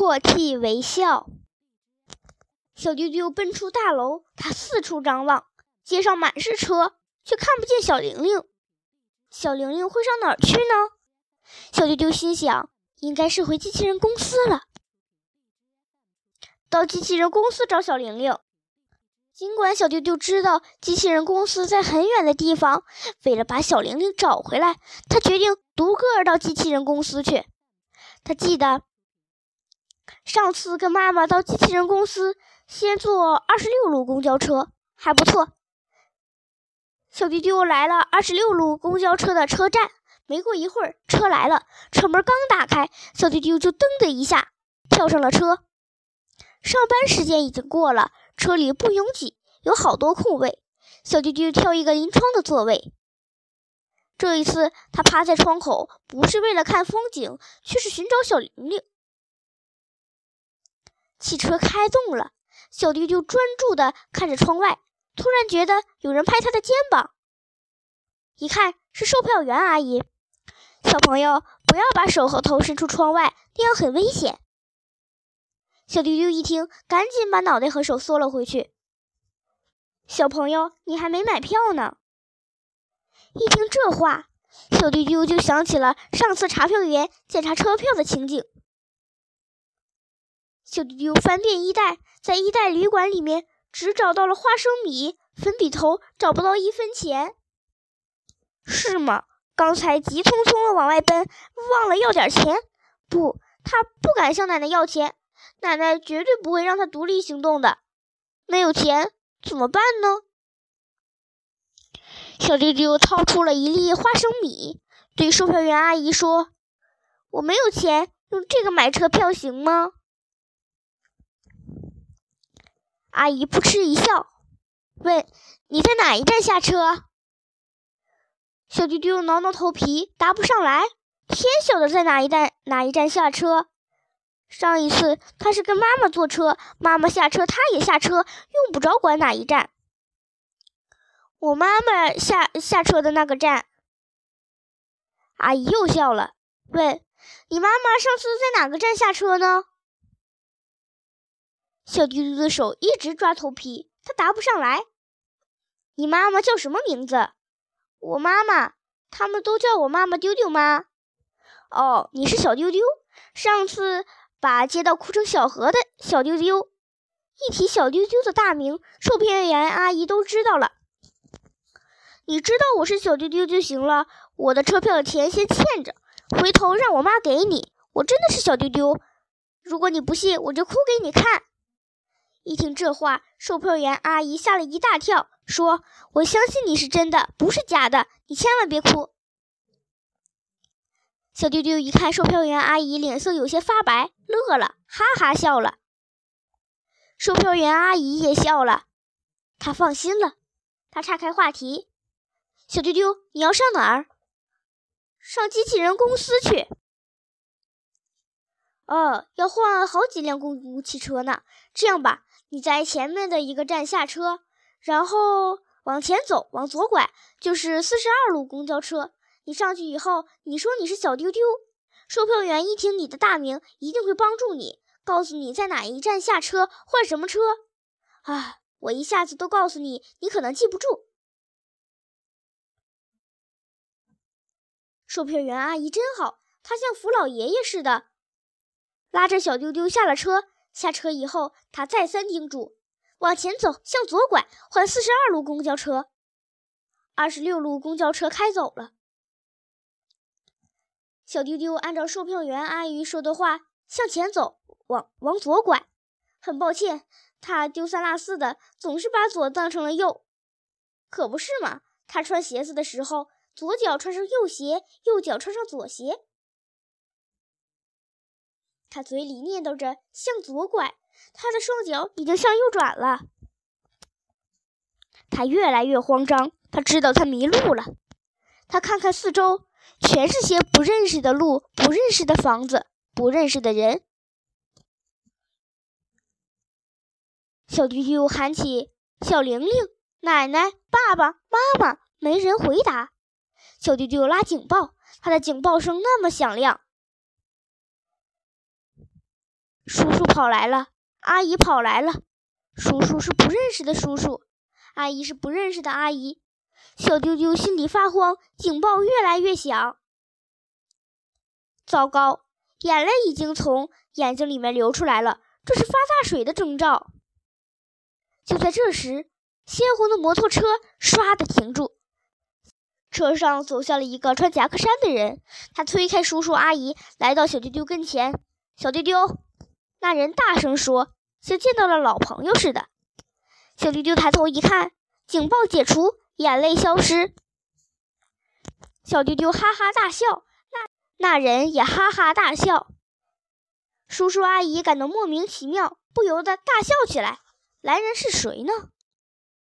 破涕为笑。小丢丢奔出大楼，他四处张望，街上满是车，却看不见小玲玲。小玲玲会上哪儿去呢？小丢丢心想，应该是回机器人公司了。到机器人公司找小玲玲。尽管小丢丢知道机器人公司在很远的地方，为了把小玲玲找回来，他决定独个儿到机器人公司去。他记得上次跟妈妈到机器人公司，先坐二十六路公交车，还不错。小丢丢来了二十六路公交车的车站，没过一会儿，车来了，车门刚打开，小丢丢就噔的一下跳上了车。上班时间已经过了。车里不拥挤，有好多空位。小丢丢挑一个临窗的座位。这一次，他趴在窗口，不是为了看风景，却是寻找小玲玲。汽车开动了，小丢丢专注地看着窗外，突然觉得有人拍他的肩膀。一看是售票员阿姨。小朋友，不要把手和头伸出窗外，那样很危险。小丢丢一听，赶紧把脑袋和手缩了回去。小朋友，你还没买票呢。一听这话，小丢丢就想起了上次查票员检查车票的情景。小丢丢翻遍衣袋，在衣袋旅馆里面只找到了花生米、粉笔头，找不到一分钱。是吗？刚才急匆匆的往外奔，忘了要点钱。不，他不敢向奶奶要钱。奶奶绝对不会让他独立行动的。没有钱怎么办呢？小丢丢掏出了一粒花生米，对售票员阿姨说：“我没有钱，用这个买车票行吗？”阿姨扑哧一笑，问：“你在哪一站下车？”小丢丢挠挠头皮，答不上来。天晓得在哪一站哪一站下车。上一次他是跟妈妈坐车，妈妈下车他也下车，用不着管哪一站。我妈妈下下车的那个站。阿姨又笑了，问：“你妈妈上次在哪个站下车呢？”小丢丢的手一直抓头皮，他答不上来。你妈妈叫什么名字？我妈妈，他们都叫我妈妈丢丢吗？哦，你是小丢丢，上次。把接到哭成小河的小丢丢，一提小丢丢的大名，售票员阿姨都知道了。你知道我是小丢丢就行了，我的车票的钱先欠着，回头让我妈给你。我真的是小丢丢，如果你不信，我就哭给你看。一听这话，售票员阿姨吓了一大跳，说：“我相信你是真的，不是假的，你千万别哭。”小丢丢一看售票员阿姨脸色有些发白，乐了，哈哈笑了。售票员阿姨也笑了，她放心了。她岔开话题：“小丢丢，你要上哪儿？上机器人公司去。哦，要换好几辆公共汽车呢。这样吧，你在前面的一个站下车，然后往前走，往左拐，就是四十二路公交车。”你上去以后，你说你是小丢丢，售票员一听你的大名，一定会帮助你，告诉你在哪一站下车，换什么车。啊，我一下子都告诉你，你可能记不住。售票员阿姨真好，她像扶老爷爷似的，拉着小丢丢下了车。下车以后，他再三叮嘱：往前走，向左拐，换四十二路公交车。二十六路公交车开走了。小丢丢按照售票员阿姨说的话向前走，往往左拐。很抱歉，他丢三落四的，总是把左当成了右。可不是嘛？他穿鞋子的时候，左脚穿上右鞋，右脚穿上左鞋。他嘴里念叨着向左拐，他的双脚已经向右转了。他越来越慌张，他知道他迷路了。他看看四周。全是些不认识的路、不认识的房子、不认识的人。小丢丢喊起：“小玲玲，奶奶，爸爸妈妈！”没人回答。小丢丢拉警报，他的警报声那么响亮。叔叔跑来了，阿姨跑来了。叔叔是不认识的叔叔，阿姨是不认识的阿姨。小丢丢心里发慌，警报越来越响。糟糕，眼泪已经从眼睛里面流出来了，这是发大水的征兆。就在这时，鲜红的摩托车唰的停住，车上走下了一个穿夹克衫的人。他推开叔叔阿姨，来到小丢丢跟前。小丢丢，那人大声说，像见到了老朋友似的。小丢丢抬头一看，警报解除，眼泪消失。小丢丢哈哈大笑，那那人也哈哈大笑。叔叔阿姨感到莫名其妙，不由得大笑起来。来人是谁呢？